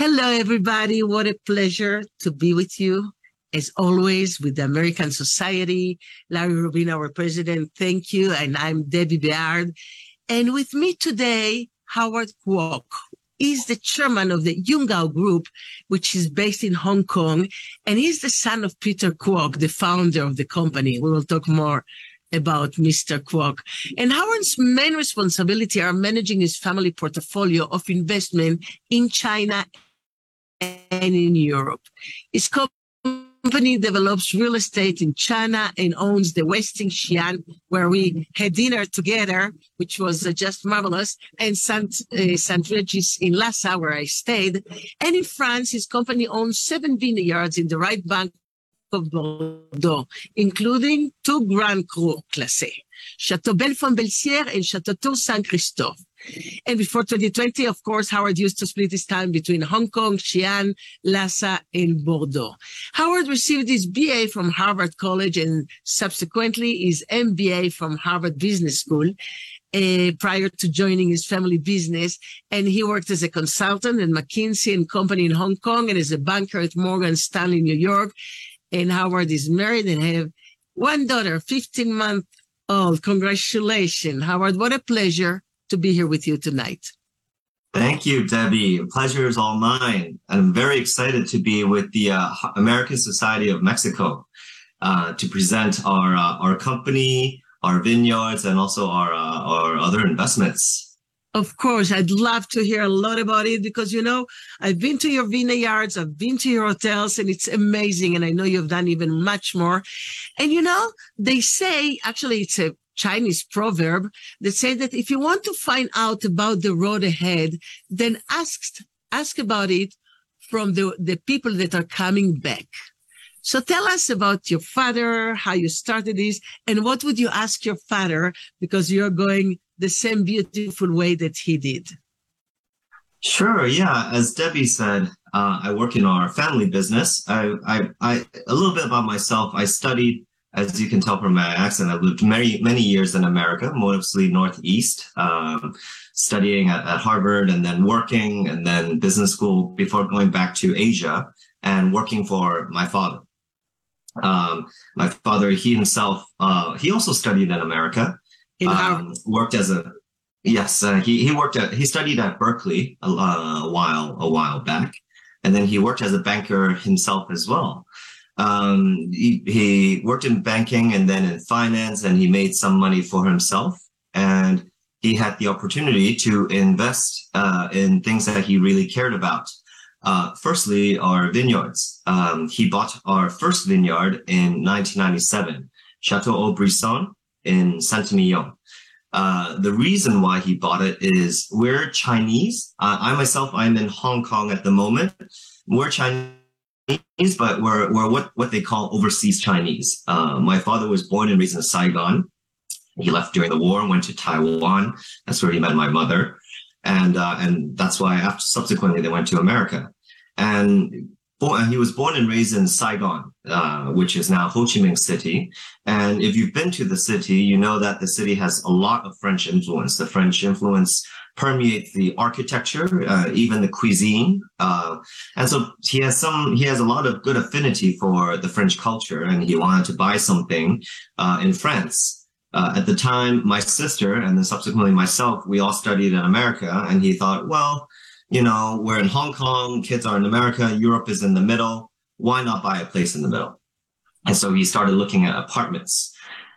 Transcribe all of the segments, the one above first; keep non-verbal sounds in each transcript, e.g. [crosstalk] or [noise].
Hello, everybody. What a pleasure to be with you. As always, with the American Society, Larry Rubin, our president, thank you. And I'm Deby Beard. And with me today, Howard Kwok is the chairman of the Yungao Group, which is based in Hong Kong. And he's the son of Peter Kwok, the founder of the company. We will talk more about Mr. Kwok. And Howard's main responsibility are managing his family portfolio of investment in China and in Europe. His company develops real estate in China and owns the Westin Xi'an, where we had dinner together, which was uh, just marvelous, and Saint, uh, Saint Regis in Lhasa, where I stayed. And in France, his company owns seven vineyards in the right bank of Bordeaux, including two Grand Cru Classés, Chateau Bellefont-Belcier and Chateau Saint-Christophe. And before 2020, of course, Howard used to split his time between Hong Kong, Xi'an, Lhasa, and Bordeaux. Howard received his BA from Harvard College and subsequently his MBA from Harvard Business School. Uh, prior to joining his family business. And he worked as a consultant at McKinsey and Company in Hong Kong and as a banker at Morgan Stanley, New York and Howard is married and have one daughter, 15 month old. Congratulations, Howard. What a pleasure to be here with you tonight. Thank you, Deby. Pleasure is all mine. I'm very excited to be with the uh, American Society of Mexico uh, to present our uh, our company, our vineyards, and also our uh, our other investments. Of course, I'd love to hear a lot about it because, you know, I've been to your vineyards, I've been to your hotels, and it's amazing. And I know you've done even much more. And, you know, they say, actually, it's a Chinese proverb that say that if you want to find out about the road ahead, then ask, ask about it from the, the people that are coming back. So tell us about your father, how you started this, and what would you ask your father because you're going the same beautiful way that he did? Sure. Yeah. As Deby said, uh, I work in our family business. I, I, I, a little bit about myself. I studied, as you can tell from my accent, I lived many, many years in America, mostly Northeast, um, studying at, at Harvard and then working and then business school before going back to Asia and working for my father. Um, my father, he himself, uh, he also studied in America um, worked as a yes uh, he he worked at he studied at Berkeley a, a, while a while back, and then he worked as a banker himself as well. Um, he, he worked in banking and then in finance, and he made some money for himself. And he had the opportunity to invest uh, in things that he really cared about. Uh, firstly, our vineyards. Um, he bought our first vineyard in 1997, Chateau Haut-Brisson in Saint-Emilion. Uh, the reason why he bought it is we're Chinese. Uh, I myself, I'm in Hong Kong at the moment. We're Chinese, but we're, we're what, what they call overseas Chinese. Uh, my father was born and raised in Saigon. He left during the war and went to Taiwan. That's where he met my mother. And, uh, and that's why after subsequently they went to America. And born, he was born and raised in Saigon, uh, which is now Ho Chi Minh City. And if you've been to the city, you know that the city has a lot of French influence. The French influence permeates the architecture, uh, even the cuisine. Uh, and so he has some, he has a lot of good affinity for the French culture and he wanted to buy something, uh, in France. Uh, at the time, my sister and then subsequently myself, we all studied in America and he thought, well, you know, we're in Hong Kong, kids are in America, Europe is in the middle. Why not buy a place in the middle? And so he started looking at apartments.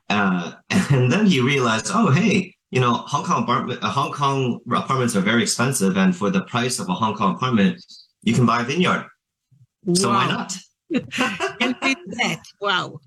Uh, [laughs] and then he realized, oh, hey, you know, Hong Kong apartment, uh, Hong Kong apartments are very expensive. And for the price of a Hong Kong apartment, you can buy a vineyard. Wow. So why not? [laughs] and that, wow.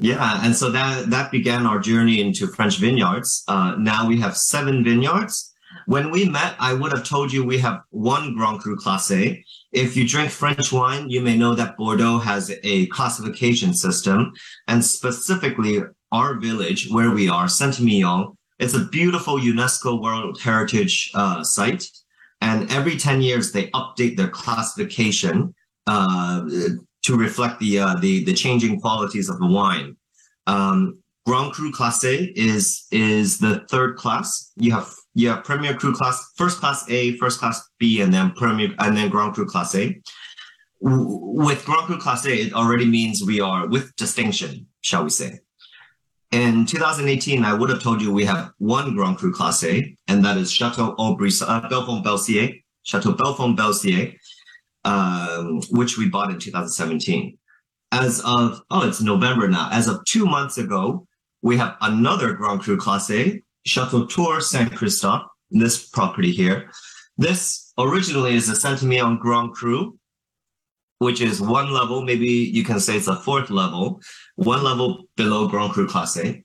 Yeah, and so that that began our journey into French vineyards. Uh, now we have seven vineyards when we met, I would have told you we have one Grand Cru Classé. If you drink French wine, you may know that Bordeaux has a classification system. And specifically, our village, where we are, Saint-Emilion, it's a beautiful UNESCO World Heritage uh, site. And every 10 years, they update their classification uh, to reflect the, uh, the, the changing qualities of the wine. Um, Grand Cru Classé is is the third class. You have have Premier Cru Class, first class A, first class B, and then Premier and then Grand Cru class A. With Grand Cru class A, it already means we are with distinction, shall we say. In 2018, I would have told you we have one Grand Cru A, and that is Chateau Aubry, uh, Bellefont Belcier, Chateau Bellefont Belcier, um, which we bought in 2017. As of, oh, it's November now. As of two months ago, we have another Grand Cru Classé, Chateau Tour Saint Christophe, this property here. This originally is a Saint-Emilion Grand Cru, which is one level, maybe you can say it's a fourth level, one level below Grand Cru Classé.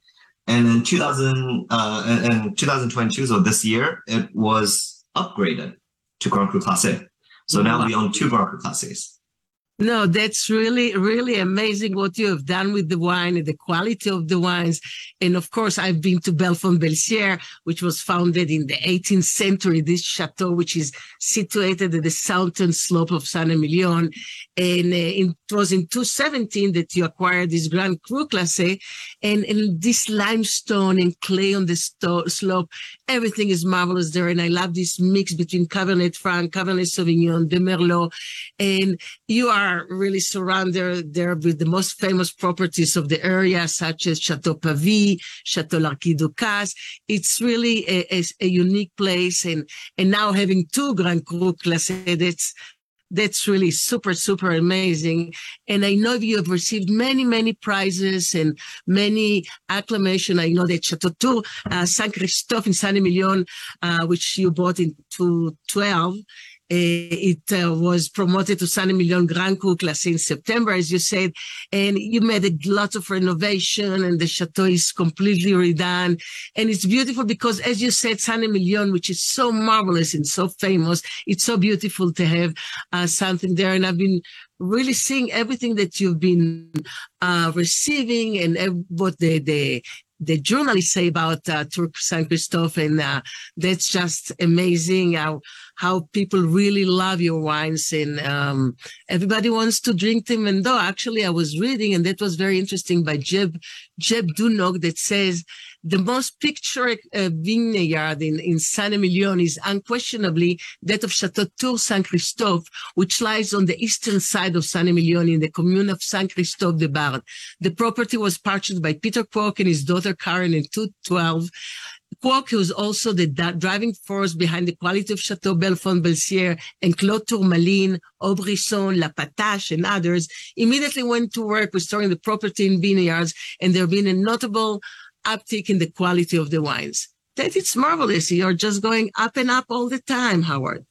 And in 2000, uh, in 2022, so this year, it was upgraded to Grand Cru Classé. So now we own two Grand Cru Classés. No, that's really, really amazing what you have done with the wine and the quality of the wines. And of course, I've been to Bellefont Belcier, which was founded in the 18th century, this chateau, which is situated at the southern slope of San Emilion. And uh, it was in 2017 that you acquired this Grand Cru Classé and, and this limestone and clay on the sto- slope. Everything is marvelous there. And I love this mix between Cabernet Franc, Cabernet Sauvignon, de Merlot. And you are are really surrounded there with the most famous properties of the area, such as Chateau Pavie, Chateau Larcis. It's really a, a, a, unique place. And, and now having two Grand Cru Classé, that's, really super, super amazing. And I know you have received many, many prizes and many acclamation. I know that Chateau Tour, uh, Saint Christophe in Saint Emilion, uh, which you bought in 2012, Eh, it uh, was promoted to San Emilion Grand Cru Class in September, as you said, and you made a lot of renovation and the chateau is completely redone. And it's beautiful because, as you said, San Emilion, which is so marvelous and so famous, it's so beautiful to have uh, something there. And I've been really seeing everything that you've been uh, receiving and what the, the the journalists say about uh, Tour Saint Christophe, and uh, that's just amazing how how people really love your wines, and um, everybody wants to drink them. And though actually, I was reading, and that was very interesting by Jeb Jeb Dunnuck that says the most picturesque uh, vineyard in, in San Emilion is unquestionably that of Chateau Tour Saint Christophe, which lies on the eastern side of San Emilion in the commune of Saint Christophe des Bardes. The property was purchased by Peter Kwok and his daughter Karen in 2012. Kwok, was also the driving force behind the quality of Chateau Bellefont Belcier and Clos Tourmaline, Haut-Brisson, La Patache, and others, immediately went to work restoring the property in vineyards, and there have been a notable uptick in the quality of the wines. That it's marvelous. You're just going up and up all the time, Howard.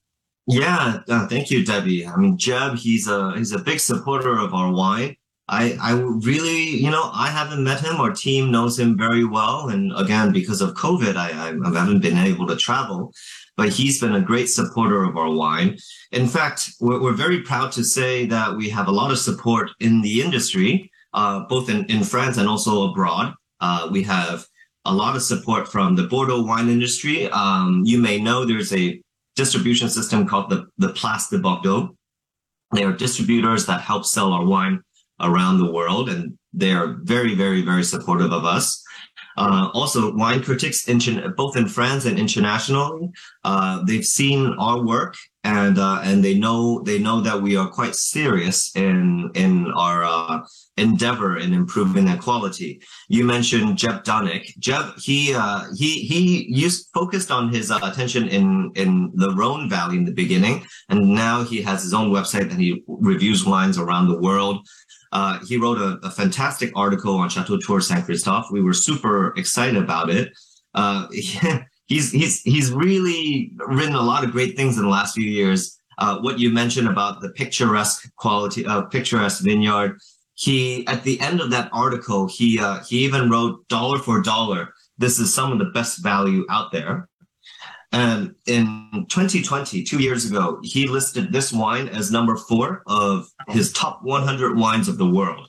Yeah, uh, thank you, Deby. I mean, Jeb, he's a he's a big supporter of our wine. I I really, you know, I haven't met him. Our team knows him very well, and again, because of COVID, I I, haven't been able to travel. But he's been a great supporter of our wine. In fact, we're, we're very proud to say that we have a lot of support in the industry, uh, both in, in France and also abroad. Uh, we have a lot of support from the Bordeaux wine industry. Um, you may know there's a distribution system called the, the Place de Bordeaux. They are distributors that help sell our wine around the world, and they are very, very, very supportive of us. Uh, also, wine critics, both in France and internationally, uh, they've seen our work and uh, and they know they know that we are quite serious in in our uh, endeavor in improving that quality. You mentioned Jeb Dunnuck. Jeb, he uh, he he used focused on his uh, attention in in the Rhone Valley in the beginning, and now he has his own website and he reviews wines around the world. Uh, he wrote a, a, fantastic article on Chateau Tour Saint Christophe. We were super excited about it. Uh, [laughs] he's he's he's really written a lot of great things in the last few years. Uh, what you mentioned about the picturesque quality of picturesque vineyard he at the end of that article he uh, he even wrote dollar for dollar this is some of the best value out there and in 2020 two years ago he listed this wine as number four of his top 100 wines of the world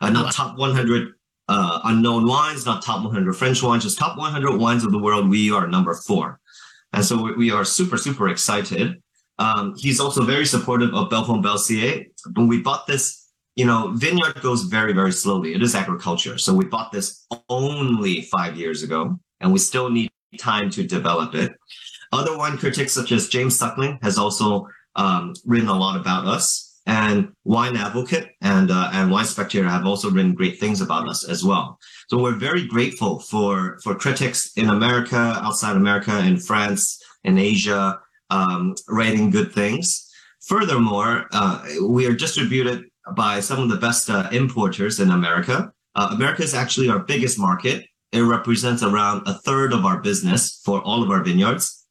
uh, not top 100 uh, unknown wines not top 100 french wines just top 100 wines of the world we are number four and so we, we are super super excited um, he's also very supportive of bellefont belcier when we bought this you know, vineyard goes very, very slowly. It is agriculture. So we bought this only five years ago, and we still need time to develop it. Other wine critics, such as James Suckling, has also um, written a lot about us. And Wine Advocate and uh, and Wine Spectator have also written great things about us as well. So we're very grateful for for critics in America, outside America, in France, in Asia, um, writing good things. Furthermore, uh, we are distributed by some of the best uh, importers in America. Uh, America is actually our biggest market. It represents around a third of our business for all of our vineyards.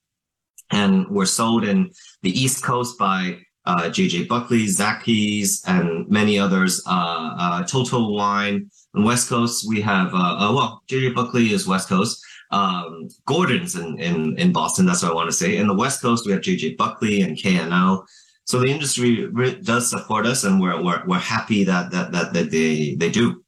And we're sold in the East Coast by uh, JJ Buckley, Zachys, and many others. Uh, uh, Total Wine. On West Coast, we have, uh, uh, well, JJ Buckley is West Coast. Um, Gordon's in, in, in Boston. That's what I want to say. In the West Coast, we have JJ Buckley and K&L. So the industry does support us, and we're we're, we're happy that, that that that they they do.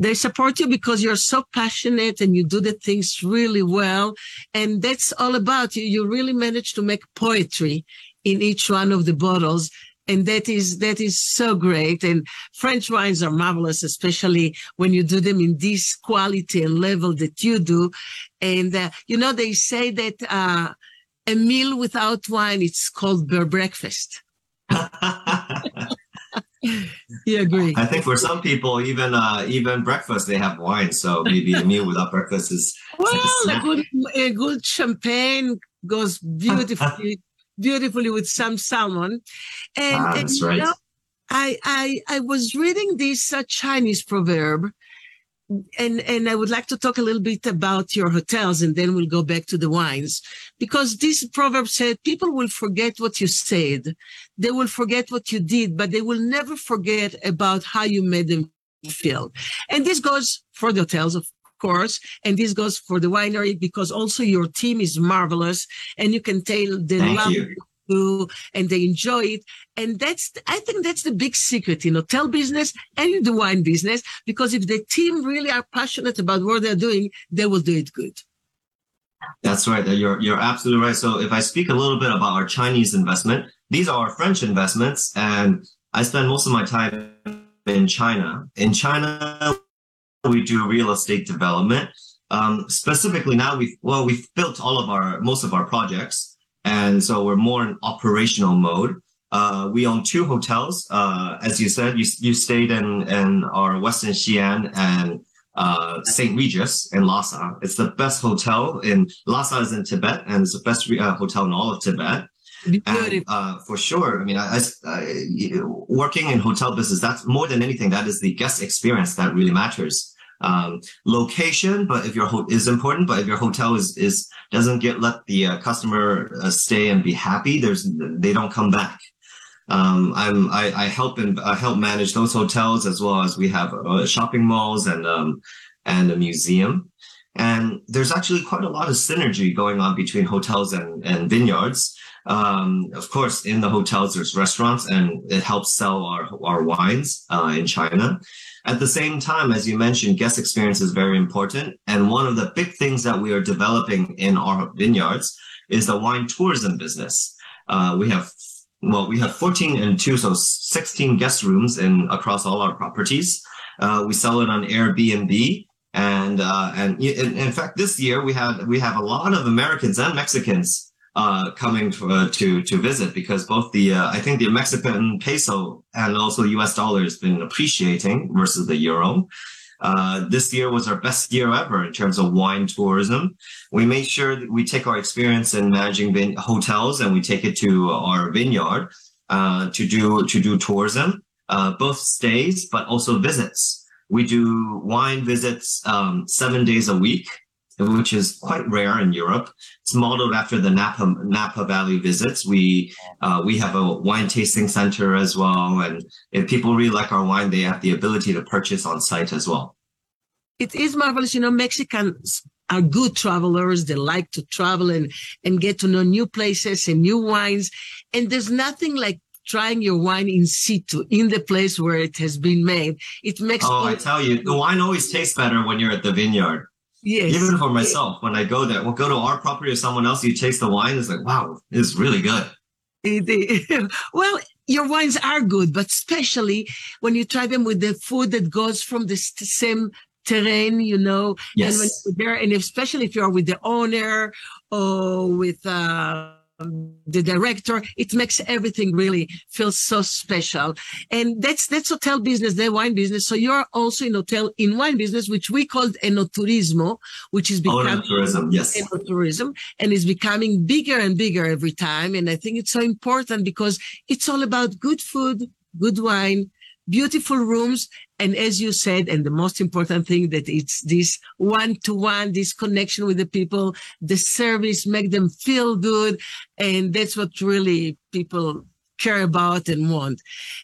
They support you because you're so passionate and you do the things really well, and that's all about you. You really manage to make poetry in each one of the bottles, and that is that is so great. And French wines are marvelous, especially when you do them in this quality and level that you do. And uh, you know they say that. Uh, a meal without wine, it's called bear breakfast. [laughs] [laughs] you agree? I think for some people, even uh, even breakfast they have wine. So maybe a meal without breakfast is well, a, good a good champagne goes beautifully [laughs] beautifully with some salmon. And, ah, that's and, right. Know, I I I was reading this uh, Chinese proverb and and I would like to talk a little bit about your hotels, and then we'll go back to the wines, because this proverb said people will forget what you said, they will forget what you did, but they will never forget about how you made them feel. And this goes for the hotels, of course, and this goes for the winery because also your team is marvelous, and you can tell the Thank love you and they enjoy it. And that's, I think that's the big secret in hotel business and in the wine business, because if the team really are passionate about what they're doing, they will do it good. That's right. You're, you're absolutely right. So if I speak a little bit about our Chinese investment, these are French investments and I spend most of my time in China. In China, we do real estate development. Um, specifically now we've, well, we've built all of our, most of our projects. And so we're more in operational mode. Uh, we own two hotels. Uh, as you said, you, you stayed in, in our Westin Xi'an and uh, St. Regis in Lhasa. It's the best hotel in Lhasa is in Tibet and it's the best uh, hotel in all of Tibet. And, uh, for sure. I mean, I, I, working in hotel business, that's more than anything. That is the guest experience that really matters um, location, but if your ho- is important, but if your hotel is is doesn't get let the uh, customer uh, stay and be happy, there's they don't come back. Um, I'm I, I help and I help manage those hotels as well as we have uh, shopping malls and um, and a museum. And there's actually quite a lot of synergy going on between hotels and, and vineyards. Um, of course, in the hotels, there's restaurants and it helps sell our, our wines uh, in China. At the same time, as you mentioned, guest experience is very important. And one of the big things that we are developing in our vineyards is the wine tourism business. Uh, we have, well, we have 14 and two, so 16 guest rooms in across all our properties. Uh, we sell it on Airbnb. And, uh, and in, in fact, this year we had, we have a lot of Americans and Mexicans uh, coming to, uh, to to visit because both the uh, I think the Mexican peso and also U.S. dollar has been appreciating versus the euro. Uh, this year was our best year ever in terms of wine tourism. We made sure that we take our experience in managing vin- hotels and we take it to our vineyard uh, to do to do tourism, uh, both stays but also visits. We do wine visits um, seven days a week which is quite rare in Europe. It's modeled after the Napa Napa Valley visits. We uh, we have a wine tasting center as well, and if people really like our wine, they have the ability to purchase on site as well. It is marvelous, you know. Mexicans are good travelers. They like to travel and and get to know new places and new wines. And there's nothing like trying your wine in situ in the place where it has been made. It makes. Oh, I tell you, the wine always tastes better when you're at the vineyard. Yes. Even for myself, when I go there, we'll go to our property or someone else, you taste the wine, it's like, wow, it's really good. [laughs] well, your wines are good, but especially when you try them with the food that goes from the same terrain, you know, yes. and when you're there, and especially if you're with the owner or with, uh, the director. It makes everything really feel so special. And that's that's hotel business the wine business. So you're also in hotel in wine business which we called enoturismo which is oh, becoming tourism yes. Enoturism and is becoming bigger and bigger every time. And i think it's so important because it's all about good food good wine beautiful rooms. And as you said, and the most important thing that it's this one to one, this connection with the people, the service make them feel good. And that's what really people care about and want.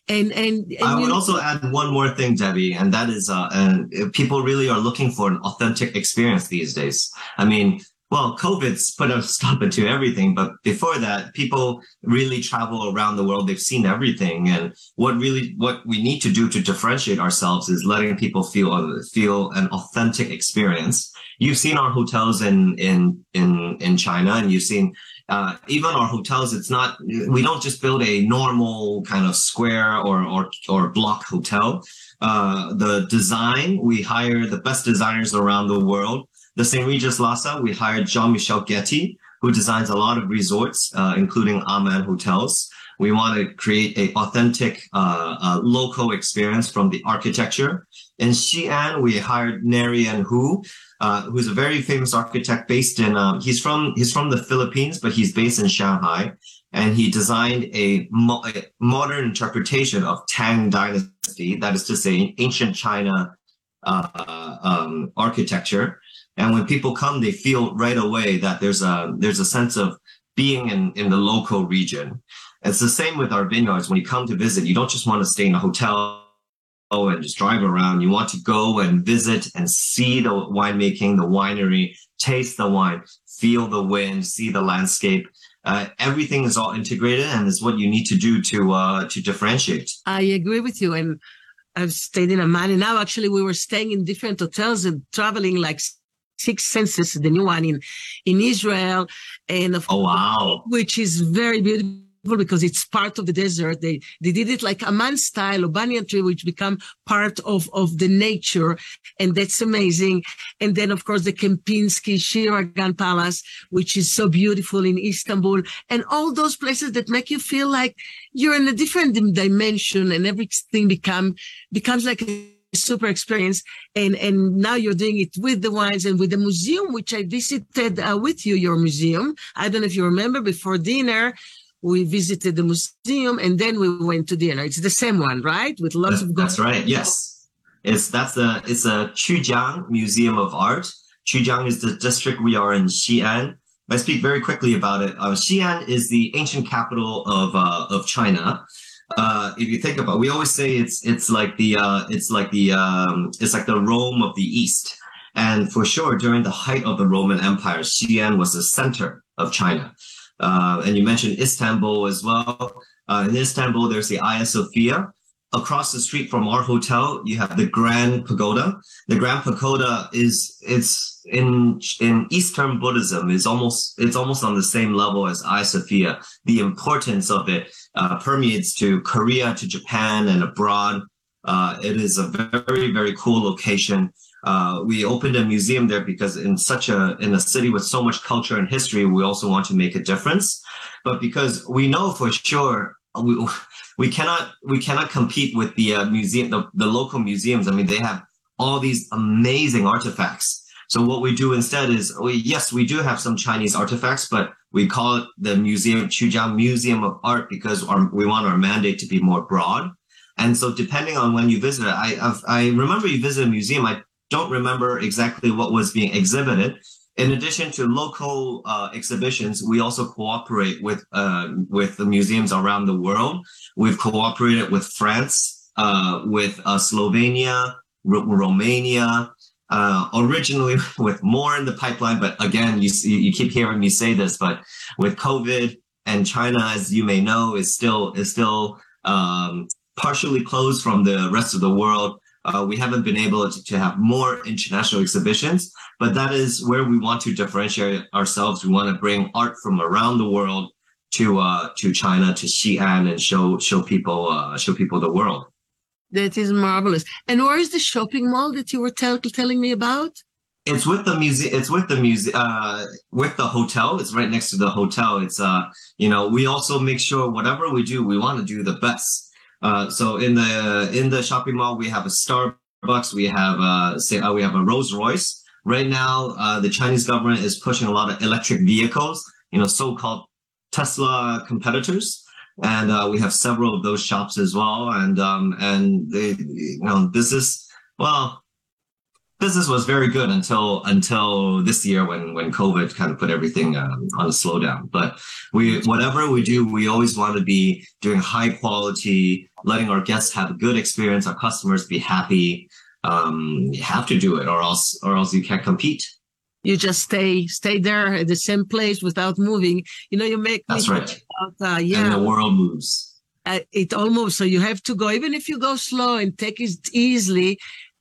And, and, and I would also add one more thing, Deby, and that is, uh, and people really are looking for an authentic experience these days. I mean, well, COVID's put a stop into everything, but before that, people really travel around the world. They've seen everything. And what really, what we need to do to differentiate ourselves is letting people feel, feel an authentic experience. You've seen our hotels in, in, in, in China and you've seen, uh, even our hotels, it's not, we don't just build a normal kind of square or, or, or block hotel. Uh, the design, we hire the best designers around the world the St. Regis Lhasa, we hired Jean-Michel Gathy, who designs a lot of resorts, uh, including Aman hotels. We want to create a authentic uh, uh, local experience from the architecture. In Xi'an, we hired Neri&Hu, uh, who's a very famous architect based in. Um, he's from he's from the Philippines, but he's based in Shanghai, and he designed a, mo- a modern interpretation of Tang Dynasty, that is to say, ancient China uh, um, architecture. And when people come, they feel right away that there's a there's a sense of being in, in the local region. It's the same with our vineyards. When you come to visit, you don't just want to stay in a hotel and just drive around. You want to go and visit and see the winemaking, the winery, taste the wine, feel the wind, see the landscape. Uh, everything is all integrated and is what you need to do to uh, to differentiate. I agree with you. And I've stayed in Aman and now actually we were staying in different hotels and traveling like six senses, the new one in in Israel, and of oh wow, which is very beautiful because it's part of the desert. They they did it like Aman style of banyan tree, which become part of of the nature, and that's amazing. And then of course the Kempinski Ciragan Palace, which is so beautiful in Istanbul, and all those places that make you feel like you're in a different dimension, and everything become becomes like a super experience and and now you're doing it with the wines and with the museum which i visited uh, with you your museum. I don't know if you remember before dinner we visited the museum and then we went to dinner. It's the same one right? With lots that's, of that's right yes. It's that's the it's a Qujiang museum of art. Qujiang is the district we are in xi'an. I speak very quickly about it. Uh, Xi'an is the ancient capital of uh, of China uh, if you think about, we always say it's it's like the uh, it's like the um, it's like the Rome of the East. And for sure, during the height of the Roman Empire, Xi'an was the center of China. Uh, and you mentioned Istanbul as well. Uh, in Istanbul, there's the Hagia Sophia. Across the street from our hotel, you have the Grand Pagoda. The Grand Pagoda is it's in in Eastern Buddhism is almost it's almost on the same level as Hagia Sophia. The importance of it uh, permeates to Korea, to Japan, and abroad. Uh, it is a very, very cool location. Uh, we opened a museum there because in such a in a city with so much culture and history, we also want to make a difference. But because we know for sure we [laughs] we cannot we cannot compete with the uh, museum the, the local museums. I mean, they have all these amazing artifacts. So what we do instead is, we, yes, we do have some Chinese artifacts, but we call it the museum, Qujiang Museum of Art, because our, we want our mandate to be more broad. And so depending on when you visit it, I, I've, i remember you visit a museum. I don't remember exactly what was being exhibited. In addition to local uh, exhibitions, we also cooperate with uh, with the museums around the world. We've cooperated with France, uh, with uh, Slovenia, R- Romania, uh, originally [laughs] with more in the pipeline, but again, you you keep hearing me say this, but with COVID and China, as you may know, is still is still um, partially closed from the rest of the world. Uh, we haven't been able to, to, have more international exhibitions, but that is where we want to differentiate ourselves. We want to bring art from around the world to uh, to China to Xi'an and show show people uh, show people the world. That is marvelous. And where is the shopping mall that you were tell- telling me about? It's with the museum. It's with the museum. Uh, with the hotel. It's right next to the hotel. It's uh, you know, we also make sure whatever we do, we want to do the best. Uh, so in the in the shopping mall, we have a Starbucks. We have uh, say uh, we have a Rolls Royce. Right now, uh, the Chinese government is pushing a lot of electric vehicles. You know, so-called Tesla competitors and uh, we have several of those shops as well. And um, and they, you know, business well, business was very good until until this year when when COVID kind of put everything um, on a slowdown. But we whatever we do, we always want to be doing high quality, letting our guests have a good experience, our customers be happy. Um, you have to do it, or else or else you can't compete you just stay stay there at the same place without moving. You know, you make that's right. About, uh, yeah, and the world moves. Uh, it almost so you have to go even if you go slow and take it easily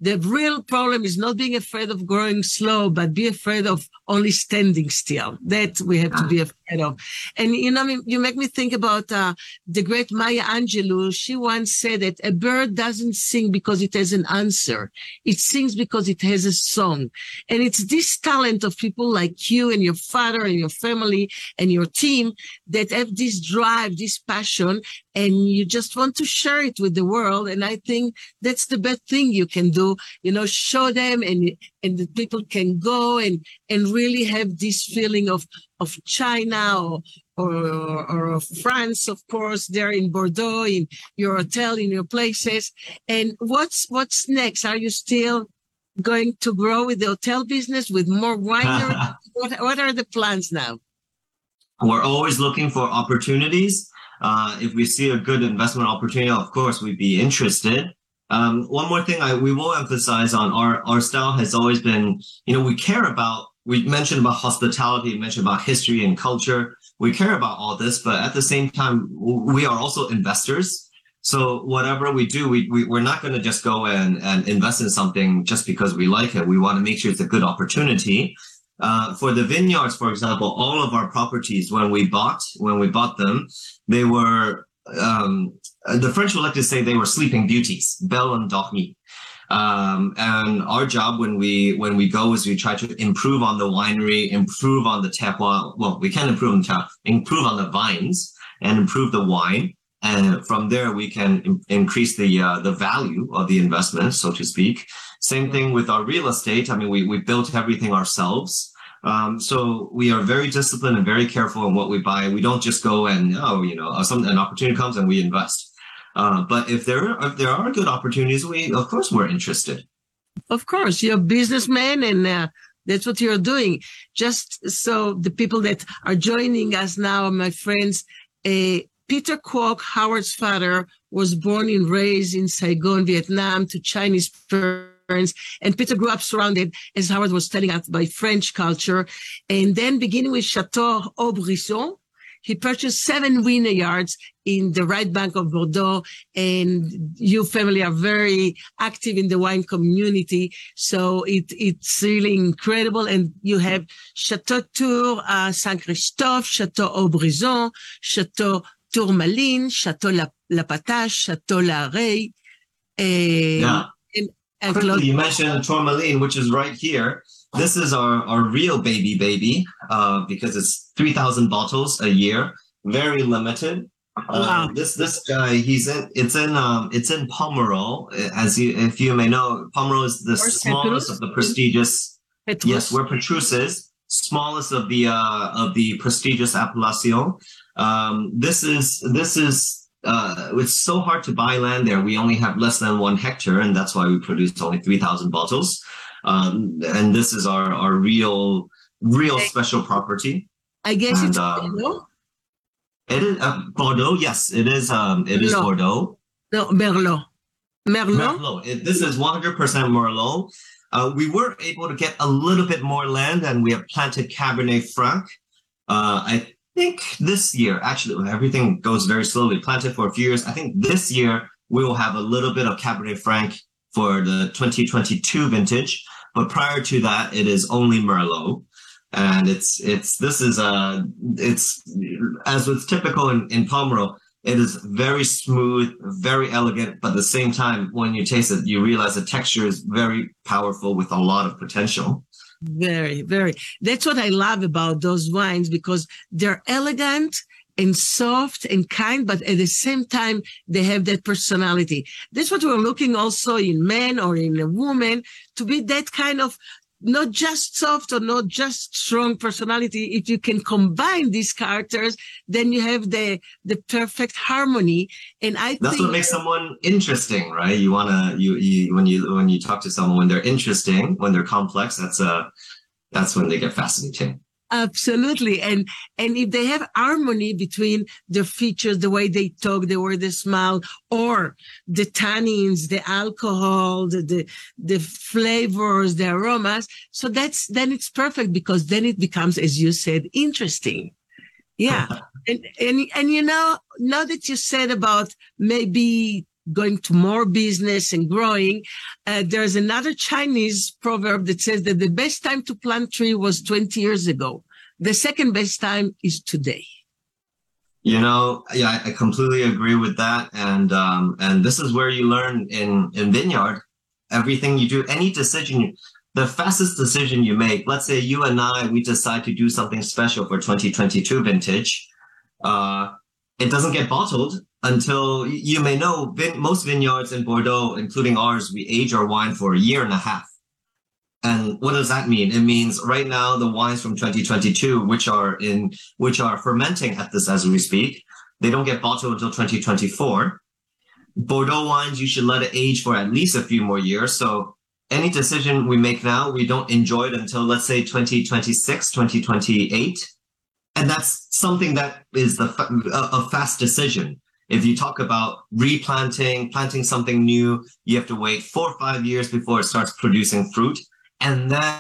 the real problem is not being afraid of growing slow, but be afraid of only standing still. That we have to be afraid of. And you know, I mean, you make me think about uh, the great Maya Angelou. She once said that a bird doesn't sing because it has an answer. It sings because it has a song. And it's this talent of people like you and your father and your family and your team that have this drive, this passion, and you just want to share it with the world. And I think that's the best thing you can do you know, show them and, and the people can go and, and really have this feeling of, of China or, or, or of France, of course, there in Bordeaux, in your hotel, in your places. And what's, what's next? Are you still going to grow with the hotel business with more winery? [laughs] what, what are the plans now? We're always looking for opportunities. Uh, if we see a good investment opportunity, of course, we'd be interested. Um, one more thing I, we will emphasize on our, our style has always been, you know, we care about, we mentioned about hospitality, we mentioned about history and culture. We care about all this, but at the same time, we are also investors. So whatever we do, we, we, we're not going to just go and, and invest in something just because we like it. We want to make sure it's a good opportunity. Uh, for the vineyards, for example, all of our properties, when we bought, when we bought them, they were, um, uh, the French would like to say they were sleeping beauties, belle endormie. Um, and our job when we when we go is we try to improve on the winery, improve on the terroir. Well, we can improve on the terroir, improve on the vines, and improve the wine. And from there, we can Im- increase the uh, the value of the investment, so to speak. Same thing with our real estate. I mean, we we built everything ourselves. Um, so we are very disciplined and very careful in what we buy. We don't just go and oh, you know, some an opportunity comes and we invest. Uh, but if there are, if there are good opportunities, we of course we're interested. Of course, you're a businessman, and uh, that's what you're doing. Just so the people that are joining us now, my friends, uh, Peter Kwok, Howard's father, was born and raised in Saigon, Vietnam, to Chinese parents. And Peter grew up surrounded, as Howard was telling us, by French culture. And then beginning with Chateau Haut-Brisson, he purchased seven vineyards in the right bank of Bordeaux, and your family are very active in the wine community. So it, it's really incredible. And you have Chateau Tour, uh, Saint Christophe, Chateau Haut-Brisson, Chateau Tourmaline, Chateau La, La Patache, Chateau La Raye. yeah. And, and Quickly, you mentioned Tourmaline, which is right here. This is our, our real baby baby uh, because it's 3,000 bottles a year, very limited. Uh, wow. This this guy, he's in. It's in. Um, it's in Pomerol. As you, if you may know, Pomerol is the smallest Petrus? of the prestigious. Petrus? Yes, where Petrus is, smallest of the uh, of the prestigious appellation. Um, this is this is. Uh, it's so hard to buy land there. We only have less than one hectare, and that's why we produce only three thousand bottles. Um, and this is our, our real, real special property. I guess and, it's um. It is uh, Bordeaux. Yes, it is. Um, it is no. Bordeaux. No, Merlot. Merlot. Merlot. It, this is 100% Merlot. Uh, we were able to get a little bit more land, and we have planted Cabernet Franc. Uh, I think this year, actually, everything goes very slowly. Planted for a few years. I think this year we will have a little bit of Cabernet Franc for the 2022 vintage. But prior to that, it is only Merlot. And it's it's this is a it's as was typical in in Pomerol. It is very smooth, very elegant, but at the same time, when you taste it, you realize the texture is very powerful with a lot of potential. Very, very. That's what I love about those wines because they're elegant and soft and kind, but at the same time, they have that personality. That's what we're looking also in men or in a woman to be that kind of not just soft or not just strong personality. If you can combine these characters, then you have the the perfect harmony. And I that's think what makes someone interesting, right? You wanna you you when you when you talk to someone when they're interesting, when they're complex, that's a that's when they get fascinating. Absolutely. And and if they have harmony between their features, the way they talk, the way they smile, or the tannins, the alcohol, the, the the flavors, the aromas, so that's then it's perfect because then it becomes, as you said, interesting. Yeah. [laughs] and and and you know, now that you said about maybe going to more business and growing. Uh, there's another Chinese proverb that says that the best time to plant tree was 20 years ago. The second best time is today. You know, yeah, I completely agree with that. And, um, and this is where you learn in, in vineyard, everything you do, any decision, the fastest decision you make, let's say you and I, we decide to do something special for 2022 vintage. Uh, it doesn't get bottled until you may know vin- most vineyards in Bordeaux, including ours, we age our wine for a year and a half. And what does that mean? It means right now the wines from 2022, which are in which are fermenting at this as we speak, they don't get bottled until 2024. Bordeaux wines, you should let it age for at least a few more years. So any decision we make now, we don't enjoy it until let's say 2026, 2028. And that's something that is the a, a fast decision. If you talk about replanting, planting something new, you have to wait four or five years before it starts producing fruit. And then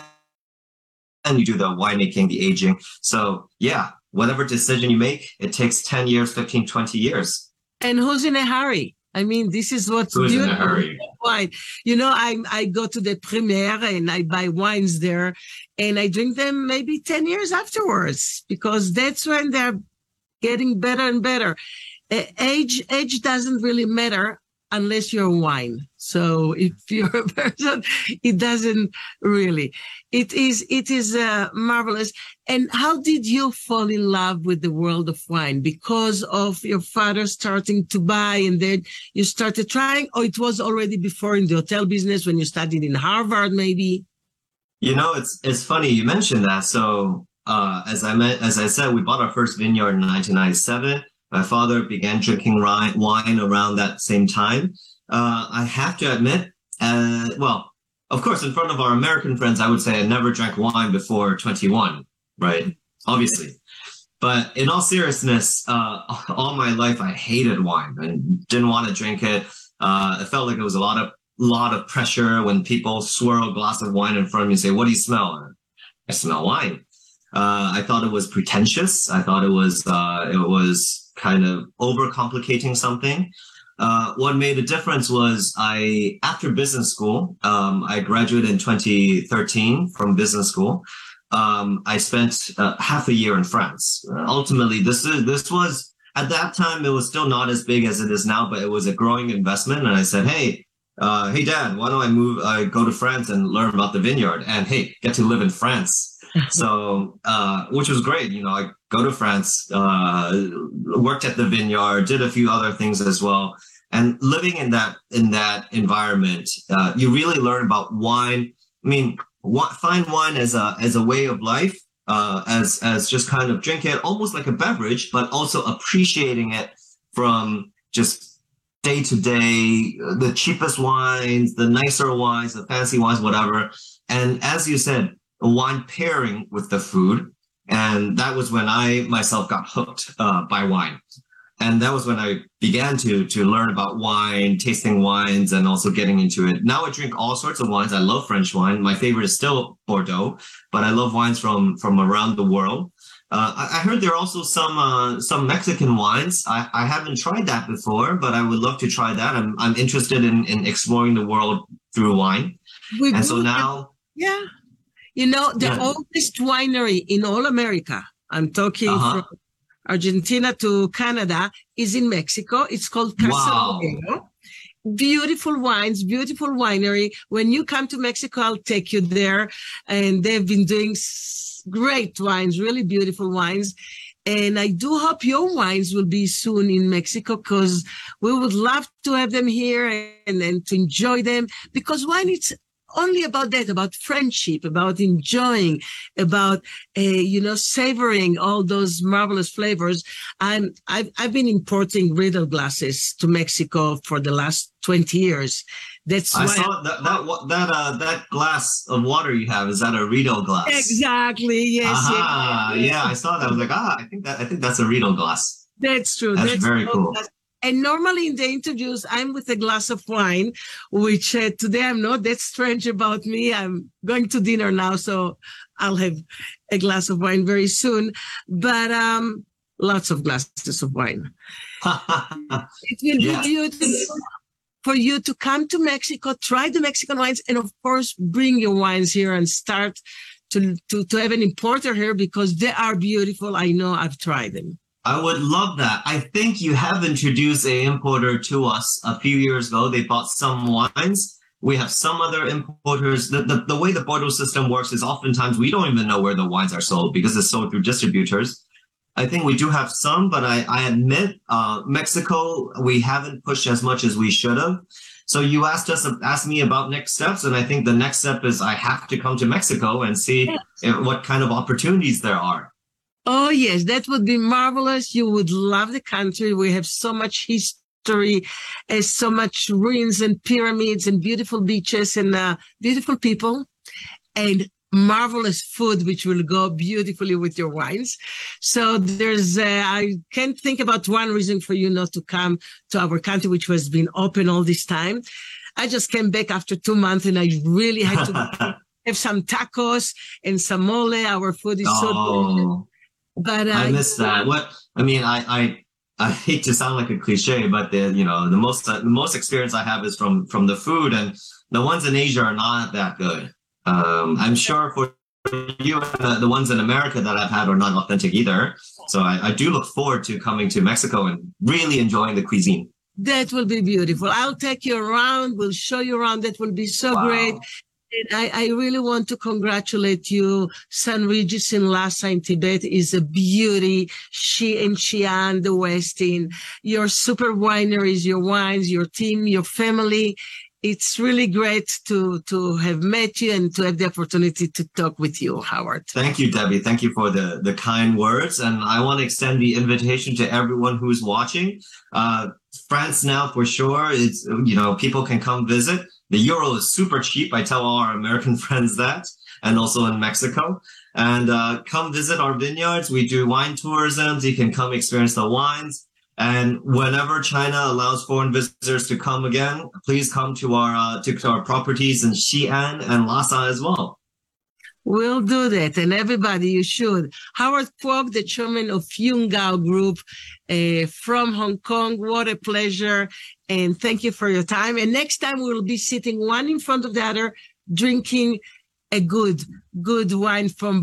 and you do the winemaking, the aging. So yeah, whatever decision you make, it takes 10 years, 15, 20 years. And who's in a hurry? I mean, this is what's Who's in a beautiful. hurry? Wine. You know, I I go to the premiere and I buy wines there, and I drink them maybe ten years afterwards because that's when they're getting better and better. Age age doesn't really matter unless you're wine. So if [laughs] you're a person, it doesn't really. It is it is uh, marvelous. And how did you fall in love with the world of wine? Because of your father starting to buy and then you started trying, or it was already before in the hotel business when you studied in Harvard, maybe? You know, it's it's funny you mentioned that. So uh, as I met, as I said, we bought our first vineyard in 1997. My father began drinking wine around that same time. Uh, I have to admit, uh, well, of course, in front of our American friends, I would say I never drank wine before 21, right? Obviously. But in all seriousness, uh, [laughs] all my life I hated wine and didn't want to drink it. Uh, it felt like it was a lot of lot of pressure when people swirl a glass of wine in front of me and say, "What do you smell?" I smell wine. Uh, I thought it was pretentious. I thought it was uh, it was kind of overcomplicating something. Uh, what made a difference was I, after business school, um, I graduated in 2013 from business school. Um, I spent uh, half a year in France. Uh, ultimately, this is this was at that time it was still not as big as it is now, but it was a growing investment. And I said, hey, uh, hey, Dad, why don't I move? I go to France and learn about the vineyard, and hey, get to live in France. [laughs] so, uh, which was great. You know, I go to France, uh, worked at the vineyard, did a few other things as well. And living in that in that environment, uh, you really learn about wine. I mean, fine wine as a as a way of life, uh, as as just kind of drink it almost like a beverage, but also appreciating it from just day to day, the cheapest wines, the nicer wines, the fancy wines, whatever. And as you said, wine pairing with the food. And that was when I myself got hooked uh, by wine. And that was when I began to to learn about wine, tasting wines, and also getting into it. Now I drink all sorts of wines. I love French wine. My favorite is still Bordeaux, but I love wines from from around the world. Uh, I, I heard there are also some uh, some Mexican wines. I, I haven't tried that before, but I would love to try that. I'm I'm interested in in exploring the world through wine. We And so now yeah. You know, the yeah. oldest winery in all America, I'm talking uh-huh. from Argentina to Canada, is in Mexico. It's called Casa wow. Beautiful wines, beautiful winery. When you come to Mexico, I'll take you there. And they've been doing great wines, really beautiful wines. And I do hope your wines will be soon in Mexico because we would love to have them here and, and to enjoy them because wine it's only about that, about friendship, about enjoying, about, uh, you know, savoring all those marvelous flavors. I'm, I've, I've been importing riedel glasses to Mexico for the last 20 years. That's I saw that that that uh that glass of water you have is that a Riedel glass? Exactly. Yes. Uh-huh. Yes, Yeah, I saw that. I was like, ah, I think that I think that's a Riedel glass. That's true. That's, that's very cool. Glass. And normally in the interviews, I'm with a glass of wine, which uh, today I'm not. That's strange about me. I'm going to dinner now, so I'll have a glass of wine very soon. But um, lots of glasses of wine. [laughs] it will yeah. be beautiful for you to come to Mexico, try the Mexican wines, and of course, bring your wines here and start to, to, to have an importer here because they are beautiful. I know I've tried them. I would love that. I think you have introduced a importer to us a few years ago. They bought some wines. We have some other importers. The, the, the way the Bordeaux system works is oftentimes we don't even know where the wines are sold because it's sold through distributors. I think we do have some, but I, I admit uh, Mexico we haven't pushed as much as we should have. So you asked us asked me about next steps, and I think the next step is I have to come to Mexico and see yes. what kind of opportunities there are. Oh yes, that would be marvelous. You would love the country. We have so much history, and so much ruins and pyramids and beautiful beaches and uh, beautiful people. And marvelous food which will go beautifully with your wines. So there's, uh, I can't think about one reason for you not to come to our country, which has been open all this time. I just came back after two months and I really had to [laughs] have some tacos and some mole. Our food is so oh, But uh, I miss that. What I mean, I, I I hate to sound like a cliche, but the you know the most uh, the most experience I have is from from the food, and the ones in Asia are not that good. Um, I'm sure for you, uh, the ones in America that I've had are not authentic either. So I, I do look forward to coming to Mexico and really enjoying the cuisine. That will be beautiful. I'll take you around. We'll show you around. That will be so wow. great. And I, I, really want to congratulate you. San Regis in Lhasa in Tibet is a beauty. She in Xi'an, the Westin, your super wineries, your wines, your team, your family it's really great to to have met you and to have the opportunity to talk with you, Howard. Thank you, Deby. Thank you for the the kind words, and I want to extend the invitation to everyone who's watching. Uh, France now for sure. It's you know people can come visit. The euro is super cheap. I tell all our American [laughs] friends that, and also in Mexico. And uh, come visit our vineyards. We do wine tourism. You can come experience the wines. And whenever China allows foreign visitors to come again, please come to our uh, to our properties in Xi'an and Lhasa as well. We'll do that, and everybody, you should. Howard Kwok, the chairman of Yungao Group uh, from Hong Kong. What a pleasure, and thank you for your time. And next time we'll be sitting one in front of the other, drinking a good, good wine from